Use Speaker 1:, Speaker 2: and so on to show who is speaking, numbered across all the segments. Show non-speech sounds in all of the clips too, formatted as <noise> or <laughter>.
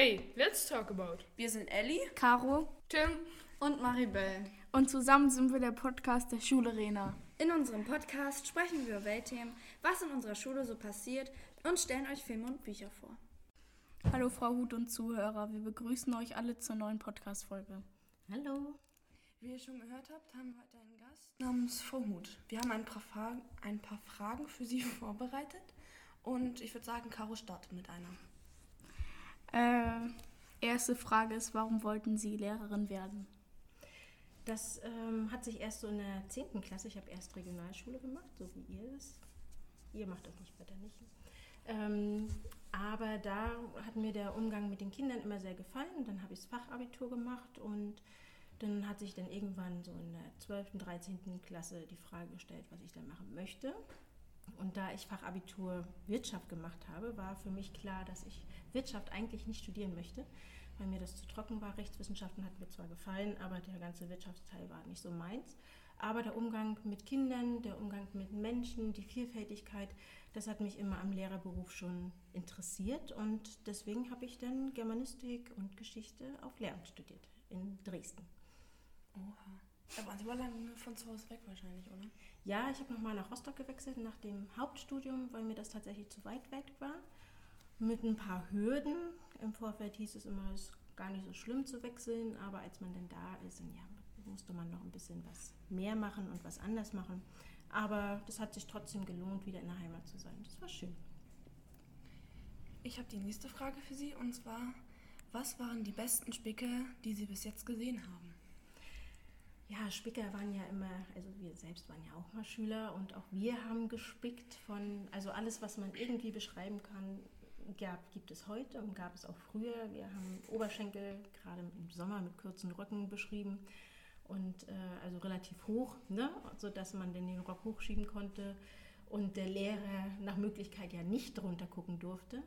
Speaker 1: Hey, let's talk about.
Speaker 2: Wir sind Ellie
Speaker 3: Caro
Speaker 1: Tim,
Speaker 2: und Maribel.
Speaker 3: und zusammen sind wir der Podcast der Schule Rena.
Speaker 2: In unserem Podcast sprechen wir über Weltthemen, was in unserer Schule so passiert und stellen euch Filme und Bücher vor.
Speaker 3: Hallo Frau Hut und Zuhörer, wir begrüßen euch alle zur neuen Podcast-Folge.
Speaker 4: Hallo.
Speaker 5: Wie ihr schon gehört habt, haben wir heute einen Gast namens Frau Hut. Wir haben ein paar, Fragen, ein paar Fragen für sie <laughs> vorbereitet und ich würde sagen, Caro startet mit einer.
Speaker 3: Äh, erste Frage ist, warum wollten Sie Lehrerin werden?
Speaker 4: Das ähm, hat sich erst so in der 10. Klasse, ich habe erst Regionalschule gemacht, so wie ihr es. Ihr macht das nicht weiter nicht. Ähm, aber da hat mir der Umgang mit den Kindern immer sehr gefallen. Dann habe ich das Fachabitur gemacht und dann hat sich dann irgendwann so in der 12., 13. Klasse die Frage gestellt, was ich dann machen möchte. Und da ich Fachabitur Wirtschaft gemacht habe, war für mich klar, dass ich Wirtschaft eigentlich nicht studieren möchte, weil mir das zu trocken war. Rechtswissenschaften hat mir zwar gefallen, aber der ganze Wirtschaftsteil war nicht so meins. Aber der Umgang mit Kindern, der Umgang mit Menschen, die Vielfältigkeit, das hat mich immer am Lehrerberuf schon interessiert. Und deswegen habe ich dann Germanistik und Geschichte auf Lehramt studiert in Dresden.
Speaker 5: Oha. Da waren Sie aber lange von zu Hause weg wahrscheinlich, oder?
Speaker 4: Ja, ich habe nochmal nach Rostock gewechselt nach dem Hauptstudium, weil mir das tatsächlich zu weit weg war. Mit ein paar Hürden. Im Vorfeld hieß es immer, es ist gar nicht so schlimm zu wechseln, aber als man dann da ist, dann ja, musste man noch ein bisschen was mehr machen und was anders machen. Aber das hat sich trotzdem gelohnt, wieder in der Heimat zu sein. Das war schön.
Speaker 5: Ich habe die nächste Frage für Sie und zwar, was waren die besten Spicke, die Sie bis jetzt gesehen haben?
Speaker 4: Ja, Spicker waren ja immer, also wir selbst waren ja auch mal Schüler und auch wir haben gespickt von, also alles, was man irgendwie beschreiben kann, gab, gibt es heute und gab es auch früher. Wir haben Oberschenkel gerade im Sommer mit kurzen Röcken beschrieben und äh, also relativ hoch, ne, sodass man den Rock hochschieben konnte und der Lehrer nach Möglichkeit ja nicht drunter gucken durfte.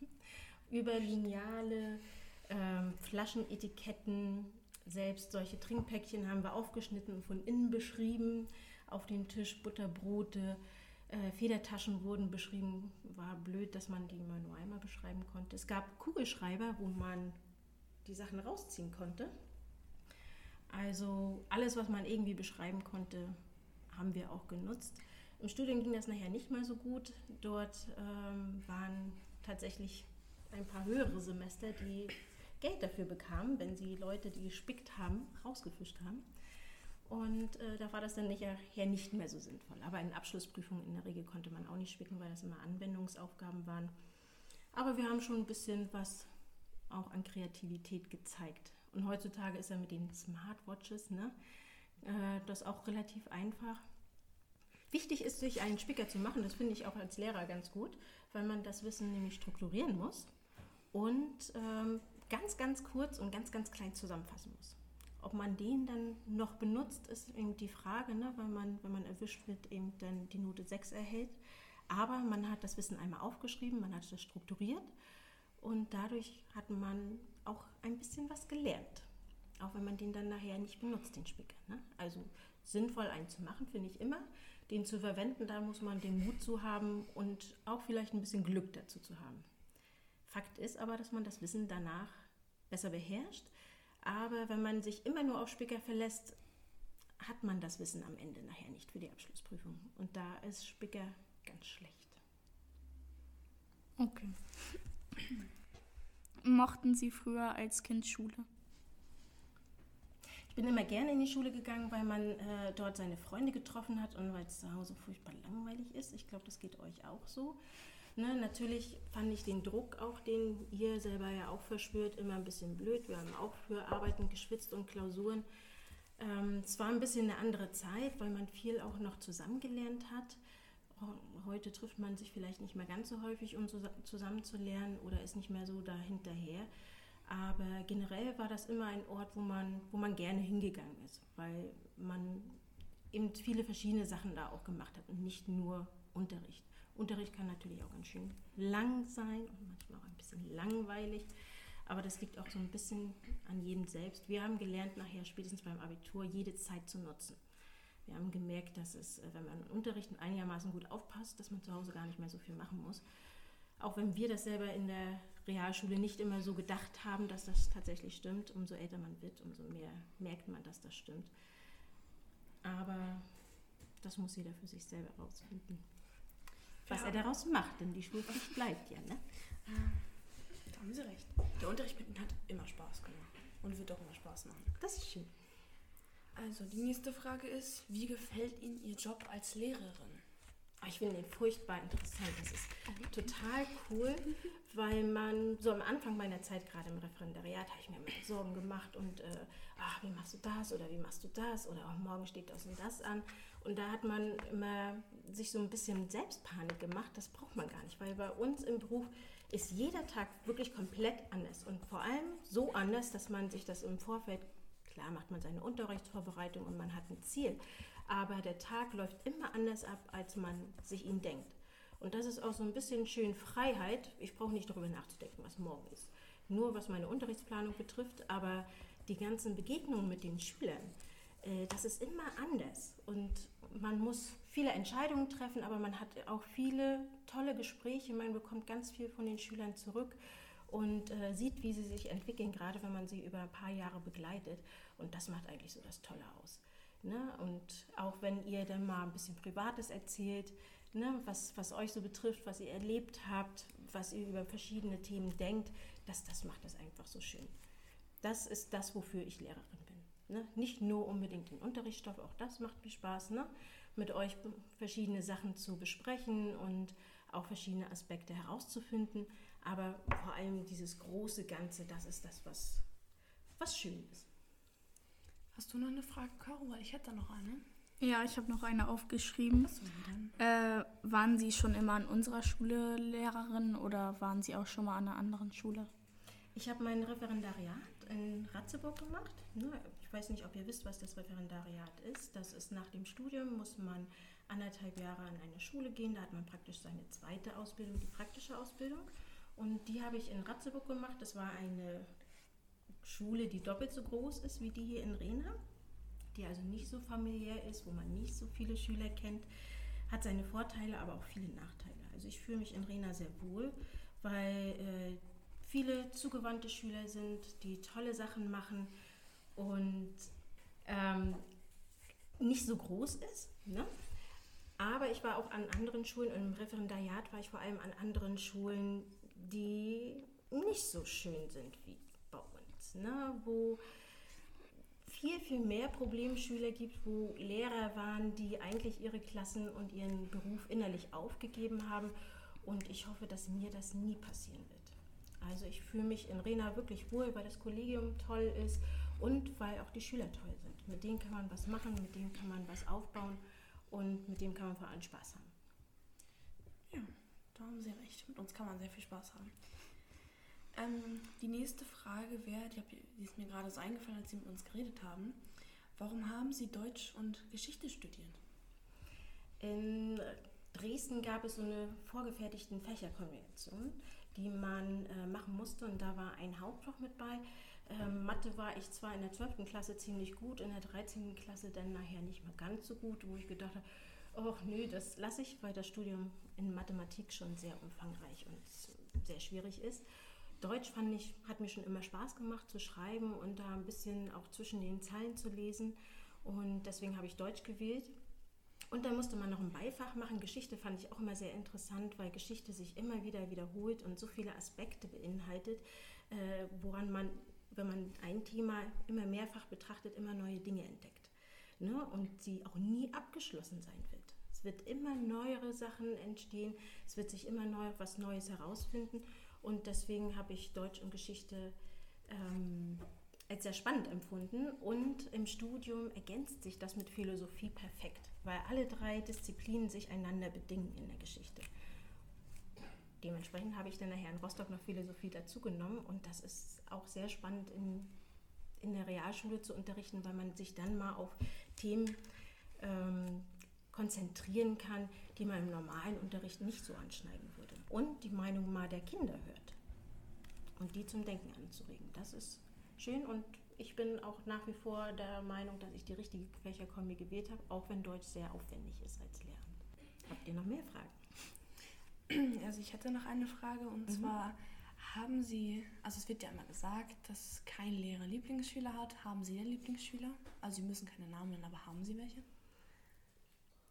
Speaker 4: <laughs> Über Lineale, ähm, Flaschenetiketten, selbst solche Trinkpäckchen haben wir aufgeschnitten und von innen beschrieben. Auf den Tisch Butterbrote, äh, Federtaschen wurden beschrieben. War blöd, dass man die immer nur einmal beschreiben konnte. Es gab Kugelschreiber, wo man die Sachen rausziehen konnte. Also alles, was man irgendwie beschreiben konnte, haben wir auch genutzt. Im Studium ging das nachher nicht mehr so gut. Dort ähm, waren tatsächlich ein paar höhere Semester, die Geld dafür bekamen, wenn sie Leute, die gespickt haben, rausgefischt haben. Und äh, da war das dann nachher nicht mehr so sinnvoll. Aber in Abschlussprüfungen in der Regel konnte man auch nicht spicken, weil das immer Anwendungsaufgaben waren. Aber wir haben schon ein bisschen was auch an Kreativität gezeigt. Und heutzutage ist ja mit den Smartwatches ne, äh, das auch relativ einfach. Wichtig ist, sich einen Spicker zu machen. Das finde ich auch als Lehrer ganz gut, weil man das Wissen nämlich strukturieren muss und ähm, ganz, ganz kurz und ganz, ganz klein zusammenfassen muss. Ob man den dann noch benutzt, ist eben die Frage, ne, weil man, wenn man erwischt wird, eben dann die Note 6 erhält. Aber man hat das Wissen einmal aufgeschrieben, man hat es strukturiert und dadurch hat man auch ein bisschen was gelernt. Auch wenn man den dann nachher nicht benutzt, den Spicker. Ne? Also sinnvoll einen zu machen, finde ich immer. Den zu verwenden, da muss man den Mut zu haben und auch vielleicht ein bisschen Glück dazu zu haben. Fakt ist aber, dass man das Wissen danach besser beherrscht. Aber wenn man sich immer nur auf Spicker verlässt, hat man das Wissen am Ende nachher nicht für die Abschlussprüfung. Und da ist Spicker ganz schlecht.
Speaker 3: Okay. <clears throat> Mochten Sie früher als Kind Schule?
Speaker 4: Ich bin immer gerne in die Schule gegangen, weil man äh, dort seine Freunde getroffen hat und weil es zu Hause furchtbar langweilig ist. Ich glaube, das geht euch auch so. Ne, natürlich fand ich den Druck auch, den ihr selber ja auch verspürt, immer ein bisschen blöd. Wir haben auch für Arbeiten geschwitzt und Klausuren. Ähm, es war ein bisschen eine andere Zeit, weil man viel auch noch zusammengelernt hat. Heute trifft man sich vielleicht nicht mehr ganz so häufig, um zusammen zu lernen oder ist nicht mehr so dahinterher. Aber generell war das immer ein Ort, wo man, wo man gerne hingegangen ist, weil man eben viele verschiedene Sachen da auch gemacht hat und nicht nur Unterricht. Unterricht kann natürlich auch ganz schön lang sein und manchmal auch ein bisschen langweilig. Aber das liegt auch so ein bisschen an jedem selbst. Wir haben gelernt, nachher spätestens beim Abitur jede Zeit zu nutzen. Wir haben gemerkt, dass es, äh, wenn man Unterricht einigermaßen gut aufpasst, dass man zu Hause gar nicht mehr so viel machen muss. Auch wenn wir das selber in der Realschule nicht immer so gedacht haben, dass das tatsächlich stimmt. Umso älter man wird, umso mehr merkt man, dass das stimmt. Aber das muss jeder für sich selber rausfinden. Was
Speaker 5: Ja.
Speaker 4: er daraus macht, denn die Schulpflicht <laughs> bleibt ja, ne?
Speaker 5: Da haben Sie recht. Der Unterricht mit Ihnen hat immer Spaß gemacht und wird auch immer Spaß machen.
Speaker 4: Das ist schön.
Speaker 5: Also, die nächste Frage ist, wie gefällt Ihnen Ihr Job als Lehrerin?
Speaker 4: Ah, Ich finde den furchtbar interessant. Das ist total cool, <laughs> weil man so am Anfang meiner Zeit, gerade im Referendariat, habe ich mir immer Sorgen gemacht und, äh, ach, wie machst du das oder wie machst du das oder auch morgen steht das und das an. Und da hat man immer sich so ein bisschen Selbstpanik gemacht. Das braucht man gar nicht, weil bei uns im Beruf ist jeder Tag wirklich komplett anders und vor allem so anders, dass man sich das im Vorfeld Klar macht man seine Unterrichtsvorbereitung und man hat ein Ziel, aber der Tag läuft immer anders ab, als man sich ihn denkt. Und das ist auch so ein bisschen schön Freiheit. Ich brauche nicht darüber nachzudenken, was morgen ist. Nur was meine Unterrichtsplanung betrifft, aber die ganzen Begegnungen mit den Schülern, äh, das ist immer anders. Und man muss viele Entscheidungen treffen, aber man hat auch viele tolle Gespräche. Man bekommt ganz viel von den Schülern zurück und äh, sieht, wie sie sich entwickeln, gerade wenn man sie über ein paar Jahre begleitet. Und das macht eigentlich so das Tolle aus. Ne? Und auch wenn ihr dann mal ein bisschen Privates erzählt, ne? was, was euch so betrifft, was ihr erlebt habt, was ihr über verschiedene Themen denkt, das, das macht das einfach so schön. Das ist das, wofür ich Lehrerin bin. Ne? Nicht nur unbedingt den Unterrichtsstoff, auch das macht mir Spaß, ne? mit euch verschiedene Sachen zu besprechen und auch verschiedene Aspekte herauszufinden. Aber vor allem dieses große Ganze, das ist das, was, was schön ist.
Speaker 5: Hast du noch eine Frage, Caro? Weil ich hätte da noch eine.
Speaker 3: Ja, ich habe noch eine aufgeschrieben.
Speaker 5: Denn?
Speaker 3: Äh, waren Sie schon immer an unserer Schule Lehrerin oder waren Sie auch schon mal an einer anderen Schule?
Speaker 4: Ich habe mein Referendariat in Ratzeburg gemacht. Ne, Ich weiß nicht, ob ihr wisst, was das Referendariat ist. Das ist nach dem Studium, muss man anderthalb Jahre an eine Schule gehen. Da hat man praktisch seine zweite Ausbildung, die praktische Ausbildung. Und die habe ich in Ratzeburg gemacht. Das war eine Schule, die doppelt so groß ist wie die hier in Rena, die also nicht so familiär ist, wo man nicht so viele Schüler kennt. Hat seine Vorteile, aber auch viele Nachteile. Also ich fühle mich in Rena sehr wohl, weil äh, viele zugewandte Schüler sind, die tolle Sachen machen und ähm, nicht so groß ist. Ne? Aber ich war auch an anderen Schulen und im Referendariat war ich vor allem an anderen Schulen, die nicht so schön sind wie bei uns, ne? wo viel, viel mehr Problemschüler gibt, wo Lehrer waren, die eigentlich ihre Klassen und ihren Beruf innerlich aufgegeben haben. Und ich hoffe, dass mir das nie passieren wird. Also ich fühle mich in Rena wirklich wohl, weil das Kollegium toll ist und weil auch die Schüler toll sind. Mit denen kann man was machen, mit denen kann man was aufbauen und mit dem kann man vor allem Spaß haben.
Speaker 5: Ja, da haben Sie recht. Mit uns kann man sehr viel Spaß haben. Ähm, die nächste Frage wäre, die, die ist mir gerade so eingefallen, als Sie mit uns geredet haben. Warum haben Sie Deutsch und Geschichte studiert?
Speaker 4: In Dresden gab es so eine vorgefertigten Fächerkombination, die man äh, machen musste und da war ein Hauptfach mit bei. Ähm, Mathe war ich zwar in der 12. Klasse ziemlich gut, in der 13. Klasse dann nachher nicht mehr ganz so gut, wo ich gedacht habe, oh nö, das lasse ich, weil das Studium in Mathematik schon sehr umfangreich und sehr schwierig ist. Deutsch fand ich, hat mir schon immer Spaß gemacht zu schreiben und da ein bisschen auch zwischen den Zeilen zu lesen und deswegen habe ich Deutsch gewählt. Und dann musste man noch ein Beifach machen. Geschichte fand ich auch immer sehr interessant, weil Geschichte sich immer wieder wiederholt und so viele Aspekte beinhaltet, äh, woran man, wenn man ein Thema immer mehrfach betrachtet, immer neue Dinge entdeckt. Ne? Und sie auch nie abgeschlossen sein wird. Es wird immer neuere Sachen entstehen, es wird sich immer neu, was Neues herausfinden. Und deswegen habe ich Deutsch und Geschichte ähm, als sehr spannend empfunden. Und im Studium ergänzt sich das mit Philosophie perfekt, weil alle drei Disziplinen sich einander bedingen in der Geschichte. Dementsprechend habe ich dann nachher in Rostock noch Philosophie dazugenommen und das ist auch sehr spannend in, in der Realschule zu unterrichten, weil man sich dann mal auf Themen ähm, konzentrieren kann, die man im normalen Unterricht nicht so anschneiden würde. Und die Meinung mal der Kinder hört und die zum Denken anzuregen. Das ist schön und ich bin auch nach wie vor der Meinung, dass ich die richtige Fächerkombi gewählt habe, auch wenn Deutsch sehr aufwendig ist als Lehrer. Habt ihr noch mehr Fragen? <clears throat>
Speaker 5: Also ich hätte noch eine Frage und
Speaker 4: Mhm.
Speaker 5: zwar, Haben Sie, also es wird ja immer gesagt, dass kein Lehrer Lieblingsschüler hat. Haben Sie denn Lieblingsschüler? Also Sie müssen keine Namen nennen, aber haben Sie welche?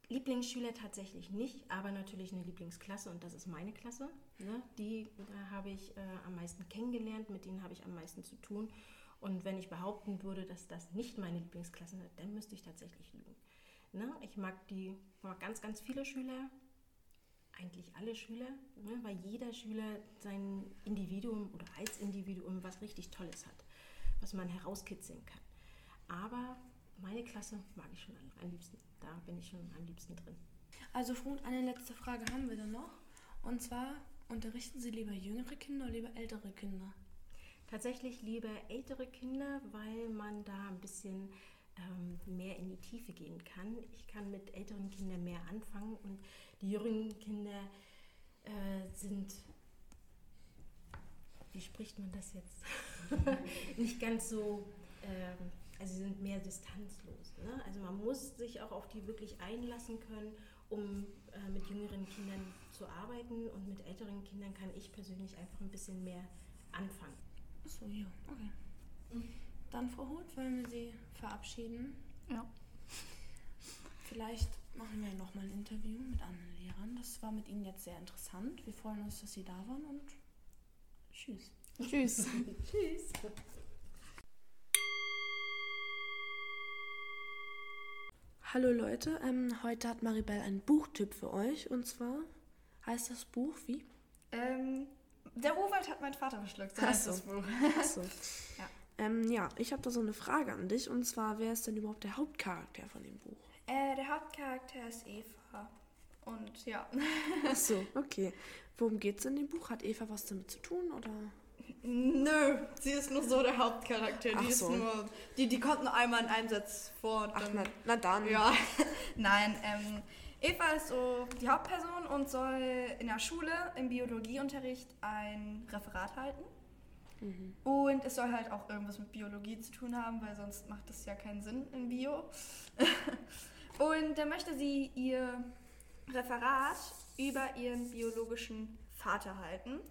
Speaker 4: Lieblingsschüler tatsächlich nicht, aber natürlich eine Lieblingsklasse und das ist meine Klasse. Ne? Die da habe ich äh, am meisten kennengelernt, mit denen habe ich am meisten zu tun. Und wenn ich behaupten würde, dass das nicht meine Lieblingsklasse ist, dann müsste ich tatsächlich lügen. Ne? Ich mag die, mag ganz, ganz viele Schüler, eigentlich alle Schüler, ne? weil jeder Schüler sein Individuum oder als Individuum was richtig Tolles hat, was man herauskitzeln kann. Aber meine Klasse mag ich schon am liebsten. Da bin ich schon am liebsten drin.
Speaker 5: Also Frut, eine letzte Frage haben wir dann noch. Und zwar, unterrichten Sie lieber jüngere Kinder oder lieber ältere Kinder?
Speaker 4: Tatsächlich lieber ältere Kinder, weil man da ein bisschen ähm, mehr in die Tiefe gehen kann. Ich kann mit älteren Kindern mehr anfangen und die jüngeren Kinder äh, sind, wie spricht man das jetzt? <laughs> Nicht ganz so, ähm, also sind mehr distanzlos. Ne? Also man muss sich auch auf die wirklich einlassen können, um äh, mit jüngeren Kindern zu arbeiten und mit älteren Kindern kann ich persönlich einfach ein bisschen mehr anfangen.
Speaker 5: Achso, ja, okay. Dann, Frau Huth, wollen wir Sie verabschieden.
Speaker 3: Ja.
Speaker 5: Vielleicht machen wir nochmal ein Interview mit anderen Lehrern. Das war mit Ihnen jetzt sehr interessant. Wir freuen uns, dass Sie da waren und tschüss.
Speaker 3: Tschüss. <laughs>
Speaker 4: Tschüss.
Speaker 5: Hallo Leute, ähm, heute hat Maribel einen Buchtipp für euch. Und zwar heißt das Buch wie?
Speaker 2: Ähm, der Urwald hat mein Vater verschluckt. So
Speaker 5: Ach
Speaker 2: heißt
Speaker 5: so.
Speaker 2: das Buch.
Speaker 5: Achso. <laughs>
Speaker 2: Ja.
Speaker 5: Ähm, ja, ich habe da so eine Frage an dich. Und zwar, wer ist denn überhaupt der Hauptcharakter von dem Buch?
Speaker 2: Äh, der Hauptcharakter ist Eva. Und ja.
Speaker 5: Achso, <laughs> okay. Worum geht's in dem Buch? Hat Eva was damit zu tun oder?
Speaker 2: Nö, sie ist nur so der Hauptcharakter.
Speaker 5: Ach
Speaker 2: Die ist
Speaker 5: so.
Speaker 2: nur. Die, die kommt nur einmal in einem Satz vor. Und
Speaker 5: Ach,
Speaker 2: dann,
Speaker 5: na, na dann.
Speaker 2: Ja, <laughs> nein. Ähm, Eva ist so die Hauptperson und soll in der Schule im Biologieunterricht ein Referat halten.
Speaker 5: Mhm.
Speaker 2: Und es soll halt auch irgendwas mit Biologie zu tun haben, weil sonst macht das ja keinen Sinn in Bio. <laughs> und dann möchte sie ihr Referat über ihren biologischen Vater halten,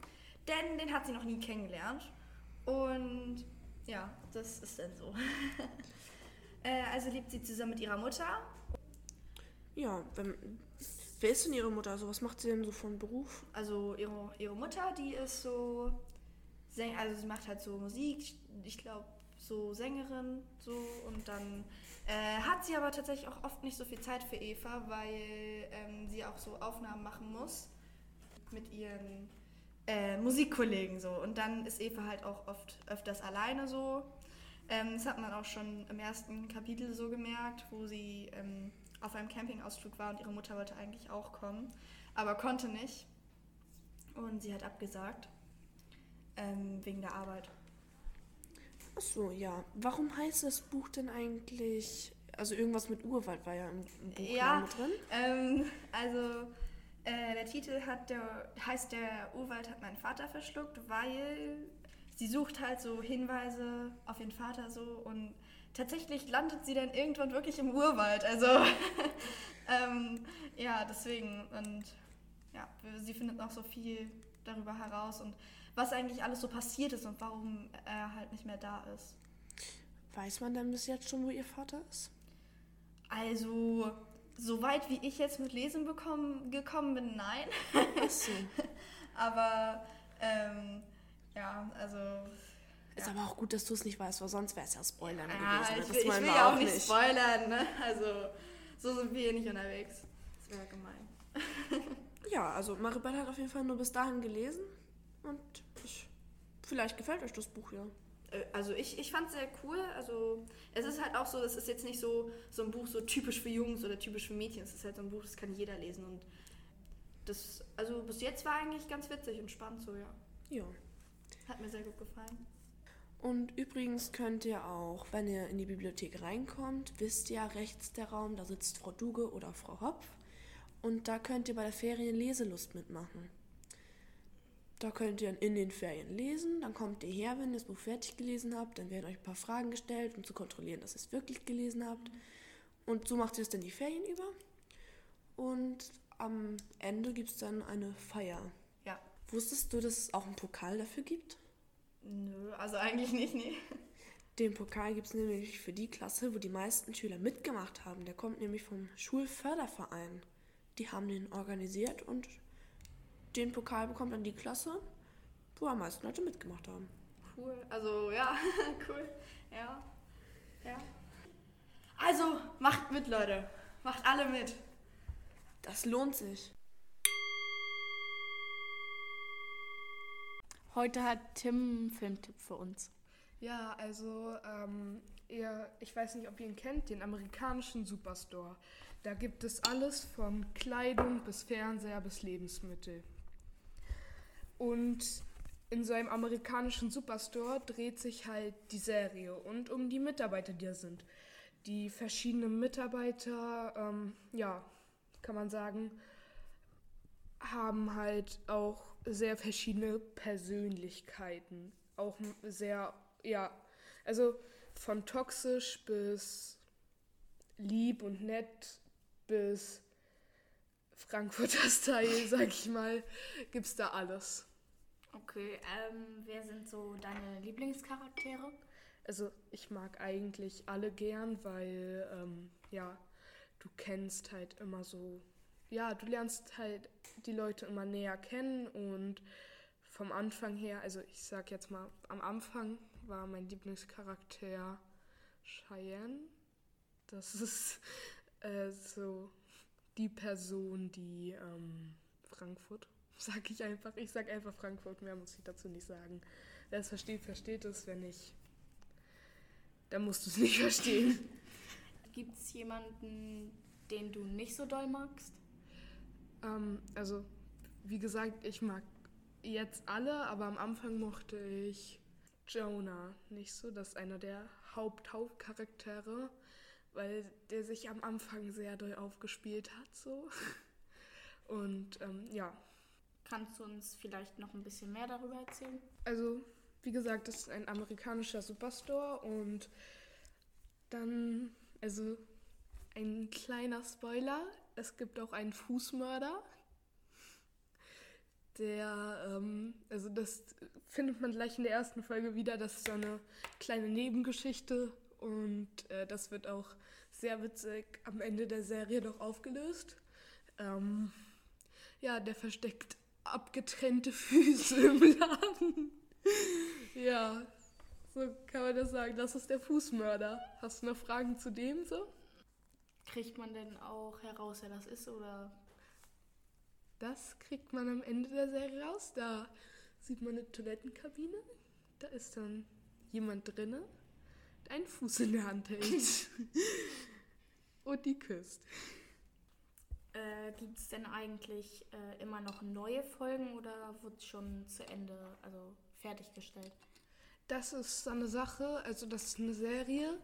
Speaker 2: denn den hat sie noch nie kennengelernt. Und ja, das ist dann so. <laughs> äh, also lebt sie zusammen mit ihrer Mutter
Speaker 5: Ja, wenn, wer ist denn ihre Mutter? Also was macht sie denn so von Beruf?
Speaker 2: Also ihre, ihre Mutter, die ist so, also sie macht halt so Musik, ich glaube so Sängerin so und dann äh, hat sie aber tatsächlich auch oft nicht so viel Zeit für Eva, weil ähm, sie auch so Aufnahmen machen muss mit ihren äh, Musikkollegen so und dann ist Eva halt auch oft öfters alleine so. Ähm, das hat man auch schon im ersten Kapitel so gemerkt, wo sie ähm, auf einem Campingausflug war und ihre Mutter wollte eigentlich auch kommen, aber konnte nicht. Und sie hat abgesagt. Ähm, wegen der Arbeit.
Speaker 5: Achso, ja. Warum heißt das Buch denn eigentlich? Also irgendwas mit Urwald war ja im, im Buch
Speaker 2: Ja.
Speaker 5: drin.
Speaker 2: Ähm, also, äh, der Titel hat der, heißt Der Urwald hat meinen Vater verschluckt, weil sie sucht halt so Hinweise auf ihren Vater so und tatsächlich landet sie dann irgendwann wirklich im Urwald. Also, <laughs> ähm, ja, deswegen. Und ja, sie findet noch so viel darüber heraus und was eigentlich alles so passiert ist und warum er halt nicht mehr da ist.
Speaker 5: Weiß man denn bis jetzt schon, wo ihr Vater ist?
Speaker 2: Also, soweit wie ich jetzt mit Lesen bekommen, gekommen bin, nein.
Speaker 5: Achso. <laughs>
Speaker 2: Aber, ähm, ja, also.
Speaker 5: Ist
Speaker 2: Ja.
Speaker 5: aber auch gut, dass du es nicht weißt, weil sonst wäre es ja Spoilern
Speaker 2: Ja,
Speaker 5: gewesen.
Speaker 2: ich
Speaker 5: Das
Speaker 2: will, ich will ja auch nicht spoilern, ne? Also, so sind wir hier nicht unterwegs. Das wäre gemein. <laughs>
Speaker 5: Ja, also Maribel hat auf jeden Fall nur bis dahin gelesen. Und ich, vielleicht gefällt euch das Buch ja.
Speaker 2: Äh, Also ich, ich fand es sehr cool. Also es ist halt auch so, das ist jetzt nicht so, so ein Buch so typisch für Jungs oder typisch für Mädchen. Es ist halt so ein Buch, das kann jeder lesen. Und das, also bis jetzt war eigentlich ganz witzig und spannend so, ja.
Speaker 5: Ja.
Speaker 2: Hat mir sehr gut gefallen.
Speaker 5: Und übrigens könnt ihr auch, wenn ihr in die Bibliothek reinkommt, wisst ihr rechts der Raum, da sitzt Frau Duge oder Frau Hopf. Und da könnt ihr bei der Ferien Leselust mitmachen. Da könnt ihr in den Ferien lesen, dann kommt ihr her, wenn ihr das Buch fertig gelesen habt, dann werden euch ein paar Fragen gestellt, um zu kontrollieren, dass ihr es wirklich gelesen habt. Und so macht ihr es dann die Ferien über. Und am Ende gibt es dann eine Feier.
Speaker 2: Ja,
Speaker 5: Wusstest du, dass es auch einen Pokal dafür gibt?
Speaker 2: Nö, also eigentlich nicht, nee.
Speaker 5: Den Pokal gibt es nämlich für die Klasse, wo die meisten Schüler mitgemacht haben. Der kommt nämlich vom Schulförderverein. Die haben den organisiert und den Pokal bekommt dann die Klasse, wo am meisten Leute mitgemacht haben.
Speaker 2: Cool. Also ja, <laughs> cool. Ja. Ja. Also, macht mit, Leute. Macht alle mit.
Speaker 5: Das lohnt sich.
Speaker 3: Heute hat Tim einen Filmtipp für uns.
Speaker 1: Ja, also ähm, ihr, ich weiß nicht, ob ihr ihn kennt, den amerikanischen Superstore. Da gibt es alles von Kleidung bis Fernseher bis Lebensmittel. Und in so einem amerikanischen Superstore dreht sich halt die Serie und um die Mitarbeiter, die da sind. Die verschiedenen Mitarbeiter, ähm, ja, kann man sagen, haben halt auch sehr verschiedene Persönlichkeiten. Auch sehr, ja, also von toxisch bis lieb und nett bis Frankfurter <laughs> Style, sag ich mal, gibt's da alles.
Speaker 3: Okay, ähm, wer sind so deine Lieblingscharaktere?
Speaker 1: Also ich mag eigentlich alle gern, weil ähm, ja, du kennst halt immer so, ja, du lernst halt die Leute immer näher kennen und vom Anfang her, also ich sag jetzt mal, am Anfang war mein Lieblingscharakter Cheyenne. Das ist <laughs> äh, so die Person, die ähm, Frankfurt, <laughs> sag ich einfach. Ich sag einfach Frankfurt, mehr muss ich dazu nicht sagen. Wer es versteht, versteht es. Wenn nicht, dann musst du es nicht <laughs> verstehen.
Speaker 3: Gibt es jemanden, den du nicht so doll magst?
Speaker 1: Ähm, also, wie gesagt, ich mag jetzt alle, aber am Anfang mochte ich Jonah nicht so. Das ist einer der Haupthauptcharaktere, weil der sich am Anfang sehr doll aufgespielt hat, so. <laughs> Und ähm, ja,
Speaker 3: Kannst du uns vielleicht noch ein bisschen mehr darüber erzählen?
Speaker 1: Also, wie gesagt, das ist ein amerikanischer Superstore und dann, also ein kleiner Spoiler, es gibt auch einen Fußmörder. Der, ähm, also das findet man gleich in der ersten Folge wieder, das ist so eine kleine Nebengeschichte und äh, das wird auch sehr witzig am Ende der Serie noch aufgelöst. Ähm, ja, der versteckt abgetrennte <laughs> Füße im Laden. ja, so kann man das sagen. Das ist der Fußmörder. Hast du noch Fragen zu dem so?
Speaker 3: Kriegt man denn auch heraus, wer das ist oder
Speaker 1: Das kriegt man am Ende der Serie raus. Da sieht man eine Toilettenkabine. Da ist dann jemand drinne, der einen Fuß in der Hand hält. <laughs> Und die küsst.
Speaker 3: äh, gibt es denn eigentlich äh, immer noch neue Folgen oder wird schon zu Ende, also fertiggestellt?
Speaker 1: Das ist eine Sache, also das ist eine Serie,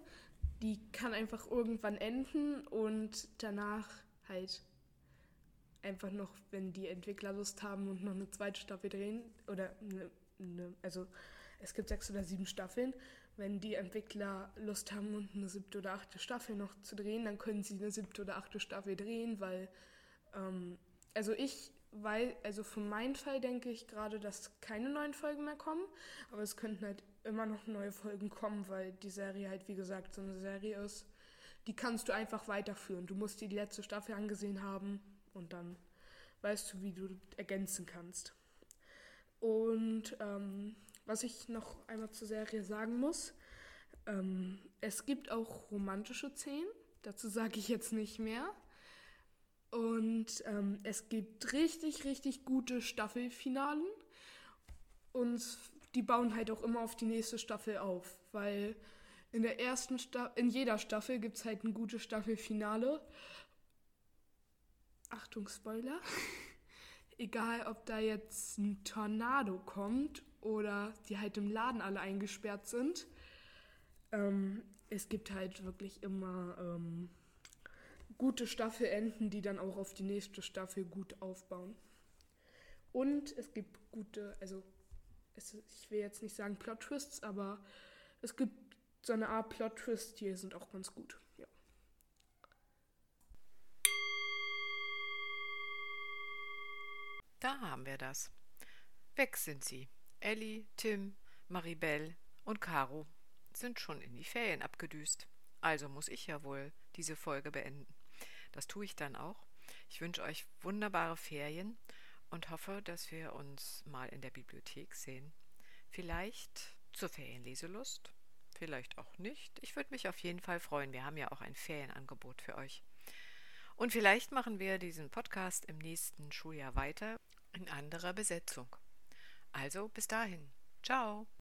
Speaker 1: die kann einfach irgendwann enden und danach halt einfach noch, wenn die Entwickler Lust haben und noch eine zweite Staffel drehen, oder eine, eine, also es gibt sechs oder sieben Staffeln, wenn die Entwickler Lust haben und eine siebte oder achte Staffel noch zu drehen, dann können sie eine siebte oder achte Staffel drehen, weil, ähm, also ich weil, also für meinen Fall denke ich gerade, dass keine neuen Folgen mehr kommen, aber es könnten halt immer noch neue Folgen kommen, weil die Serie halt, wie gesagt, so eine Serie ist, die kannst du einfach weiterführen. Du musst dir die letzte Staffel angesehen haben und dann weißt du, wie du ergänzen kannst. Und ähm, was ich noch einmal zur Serie sagen muss, ähm, es gibt auch romantische Szenen, dazu sage ich jetzt nicht mehr. Und ähm, es gibt richtig, richtig gute Staffelfinalen. Und die bauen halt auch immer auf die nächste Staffel auf, weil in der ersten Sta in jeder Staffel gibt es halt ein gutes Staffelfinale. Achtung, Spoiler. <laughs> Egal, ob da jetzt ein Tornado kommt oder die halt im Laden alle eingesperrt sind. Ähm, es gibt halt wirklich immer ähm, gute Staffelenden, die dann auch auf die nächste Staffel gut aufbauen. Und es gibt gute, also es, ich will jetzt nicht sagen Plot-Twists, aber es gibt so eine Art Plot-Twists, die sind auch ganz gut. Ja.
Speaker 6: Da haben wir das. Weg sind sie. Elli, Tim, Maribel und Caro sind schon in die Ferien abgedüst. Also muss ich ja wohl diese Folge beenden. Das tue ich dann auch. Ich wünsche euch wunderbare Ferien und hoffe, dass wir uns mal in der Bibliothek sehen. Vielleicht zur Ferienleselust, vielleicht auch nicht. Ich würde mich auf jeden Fall freuen. Wir haben ja auch ein Ferienangebot für euch. Und vielleicht machen wir diesen Podcast im nächsten Schuljahr weiter in anderer Besetzung. Also bis dahin. Ciao.